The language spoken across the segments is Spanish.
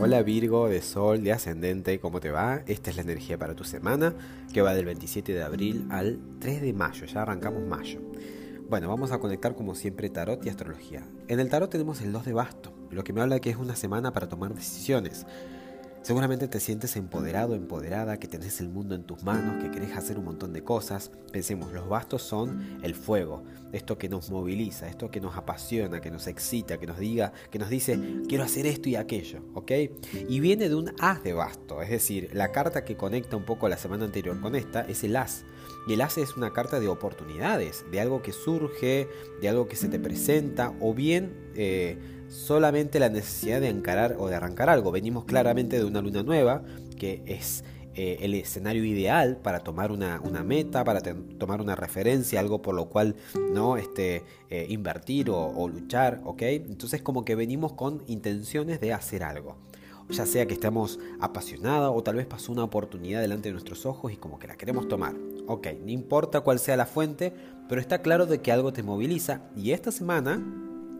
Hola Virgo de Sol, de Ascendente, ¿cómo te va? Esta es la energía para tu semana que va del 27 de abril al 3 de mayo, ya arrancamos mayo. Bueno, vamos a conectar como siempre tarot y astrología. En el tarot tenemos el 2 de basto, lo que me habla que es una semana para tomar decisiones. Seguramente te sientes empoderado, empoderada, que tenés el mundo en tus manos, que querés hacer un montón de cosas. Pensemos, los bastos son el fuego, esto que nos moviliza, esto que nos apasiona, que nos excita, que nos diga, que nos dice, quiero hacer esto y aquello, ¿ok? Y viene de un as de basto, es decir, la carta que conecta un poco la semana anterior con esta es el as. Y el as es una carta de oportunidades, de algo que surge, de algo que se te presenta, o bien... Eh, solamente la necesidad de encarar o de arrancar algo. Venimos claramente de una luna nueva, que es eh, el escenario ideal para tomar una, meta, para tomar una referencia, algo por lo cual no este, eh, invertir o, luchar, ¿ok? Entonces como que venimos con intenciones de hacer algo. Ya sea que estemos apasionados o tal vez pasó una oportunidad delante de nuestros ojos y como que la queremos tomar. Ok, no importa cuál sea la fuente, pero está claro de que algo te moviliza y esta semana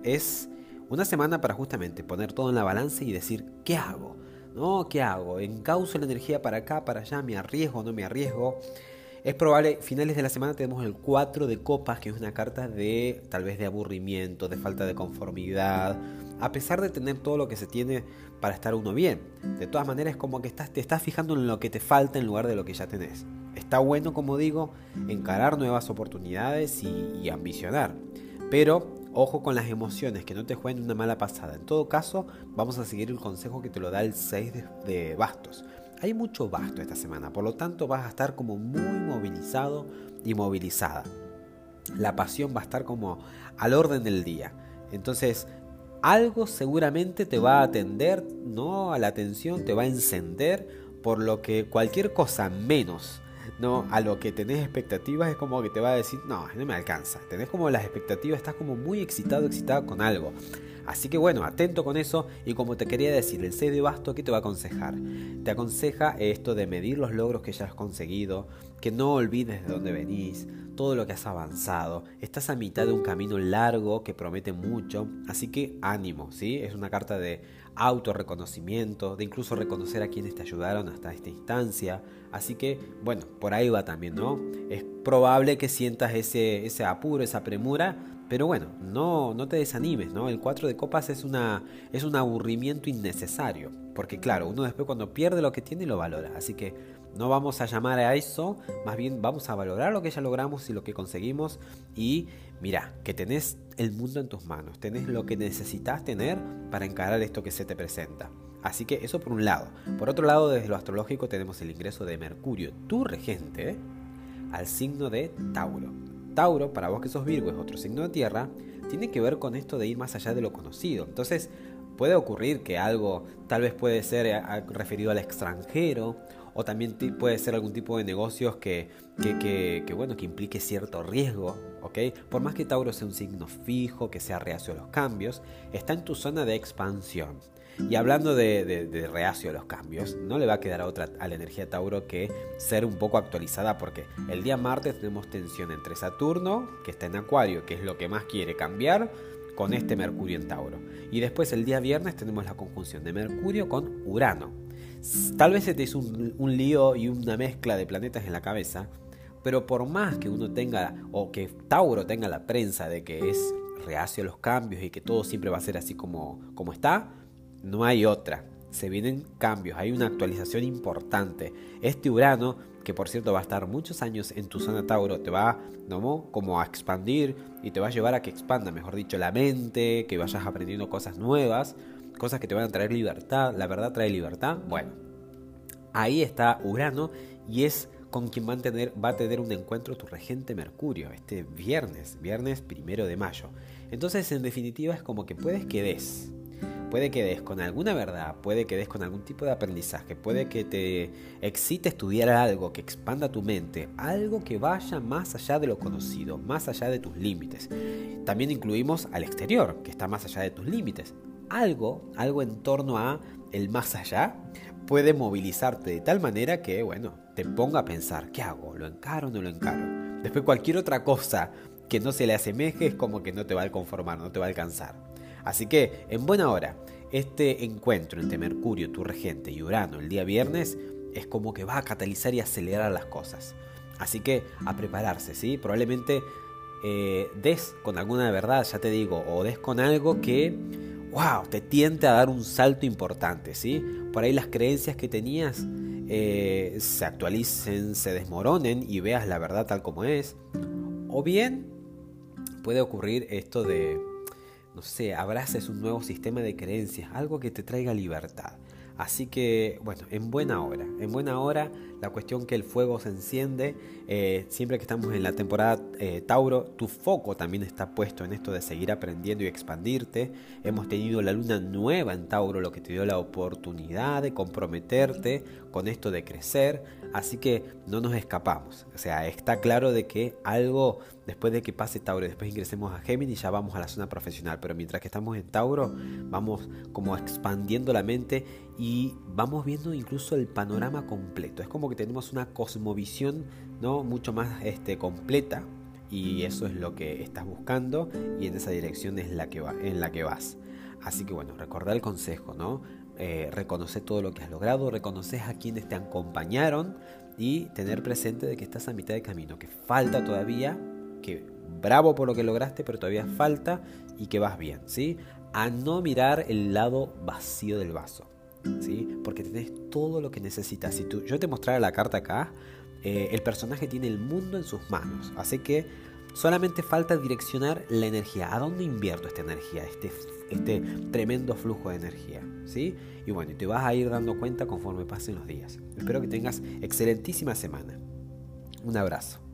es una semana para justamente poner todo en la balanza y decir, ¿qué hago? ¿No? ¿Qué hago? ¿Encauzo la energía para acá, para allá? ¿Me arriesgo no me arriesgo? Es probable, finales de la semana tenemos el 4 de copas, que es una carta de tal vez de aburrimiento, de falta de conformidad, a pesar de tener todo lo que se tiene para estar uno bien. De todas maneras, como que estás, te estás fijando en lo que te falta en lugar de lo que ya tenés. Está bueno, como digo, encarar nuevas oportunidades y ambicionar. Pero Ojo con las emociones, que no te jueguen una mala pasada. En todo caso, vamos a seguir el consejo que te lo da el 6 de, bastos. Hay mucho basto esta semana, por lo tanto vas a estar como muy movilizado y movilizada. La pasión va a estar como al orden del día. Entonces, algo seguramente te va a atender, ¿no? A la atención, te va a encender, por lo que cualquier cosa menos no a lo que tenés expectativas es como que te va a decir, no, no me alcanza. Tenés como las expectativas, estás como muy excitado, excitado con algo. Así que bueno, atento con eso y como te quería decir, el 6 de basto, ¿qué te va a aconsejar? Te aconseja esto de medir los logros que ya has conseguido, que no olvides de dónde venís, todo lo que has avanzado. Estás a mitad de un camino largo que promete mucho, así que ánimo, ¿sí? Es una carta de autorreconocimiento, de incluso reconocer a quienes te ayudaron hasta esta instancia. Así que, bueno, por ahí va también, ¿no? Es probable que sientas ese, ese apuro, esa premura, pero bueno, no, no te desanimes, ¿no? El 4 de copas es, una, es un aburrimiento innecesario, porque claro, uno después cuando pierde lo que tiene lo valora, así que no vamos a llamar a eso, más bien vamos a valorar lo que ya logramos y lo que conseguimos y mira, que tenés el mundo en tus manos, tenés lo que necesitas tener para encarar esto que se te presenta. Así que eso por un lado. Por otro lado, desde lo astrológico tenemos el ingreso de Mercurio, tu regente, al signo de Tauro. Tauro, para vos que sos Virgo, es otro signo de tierra, tiene que ver con esto de ir más allá de lo conocido. Entonces, puede ocurrir que algo tal vez puede ser eh, referido al extranjero o también puede ser algún tipo de negocios que, que, bueno, que implique cierto riesgo, ¿ok? Por más que Tauro sea un signo fijo, que sea reacio a los cambios, está en tu zona de expansión. Y hablando de, reacio a los cambios, no le va a quedar a otra a la energía Tauro que ser un poco actualizada porque el día martes tenemos tensión entre Saturno, que está en Acuario, que es lo que más quiere cambiar, con este Mercurio en Tauro. Y después el día viernes tenemos la conjunción de Mercurio con Urano. Tal vez se te hizo un, lío y una mezcla de planetas en la cabeza, pero por más que uno tenga, o que Tauro tenga la prensa de que es reacio a los cambios y que todo siempre va a ser así como, como está, no hay otra. Se vienen cambios, hay una actualización importante. Este Urano, que por cierto va a estar muchos años en tu zona Tauro, te va ¿no? como a expandir y te va a llevar a que expanda, mejor dicho, la mente, que vayas aprendiendo cosas nuevas, cosas que te van a traer libertad. La verdad trae libertad. Bueno, ahí está Urano y es con quien va a, tener, va a tener un encuentro tu regente Mercurio este viernes, viernes primero de mayo. Entonces, en definitiva, es como que puedes que des Puede que des con alguna verdad, puede que des con algún tipo de aprendizaje, puede que te excite estudiar algo, que expanda tu mente, algo que vaya más allá de lo conocido, más allá de tus límites. También incluimos al exterior, que está más allá de tus límites. Algo, algo en torno a el más allá, puede movilizarte de tal manera que, bueno, te ponga a pensar, ¿qué hago? ¿Lo encaro o no lo encaro? Después cualquier otra cosa que no se le asemeje es como que no te va a conformar, no te va a alcanzar. Así que, en buena hora, este encuentro entre Mercurio, tu regente, y Urano el día viernes es como que va a catalizar y acelerar las cosas. Así que a prepararse, ¿sí? Probablemente eh, des con alguna verdad, ya te digo, o des con algo que, wow, te tiente a dar un salto importante, ¿sí? Por ahí las creencias que tenías eh, se actualicen, se desmoronen y veas la verdad tal como es. O bien puede ocurrir esto de no sé, abraces un nuevo sistema de creencias, algo que te traiga libertad. Así que, bueno, en buena hora, en buena hora, la cuestión que el fuego se enciende, eh, siempre que estamos en la temporada eh, Tauro, tu foco también está puesto en esto de seguir aprendiendo y expandirte. Hemos tenido la luna nueva en Tauro, lo que te dio la oportunidad de comprometerte con esto de crecer, así que no nos escapamos. O sea, está claro de que algo, después de que pase Tauro después ingresemos a Géminis, ya vamos a la zona profesional, pero mientras que estamos en Tauro, vamos como expandiendo la mente y vamos viendo incluso el panorama completo. Es como que tenemos una cosmovisión ¿no? mucho más este, completa y eso es lo que estás buscando y en esa dirección es la que va, en la que vas. Así que bueno, recordar el consejo, ¿no? Eh, reconocer todo lo que has logrado, reconocer a quienes te acompañaron y tener presente de que estás a mitad de camino, que falta todavía, que bravo por lo que lograste, pero todavía falta y que vas bien, ¿sí? A no mirar el lado vacío del vaso. ¿sí? Porque tenés todo lo que necesitas. Si tú, yo te mostrara la carta acá, eh, el personaje tiene el mundo en sus manos. Así que solamente falta direccionar la energía. ¿A dónde invierto esta energía? Este, este tremendo flujo de energía. ¿sí? Y bueno, te vas a ir dando cuenta conforme pasen los días. Espero que tengas excelentísima semana. Un abrazo.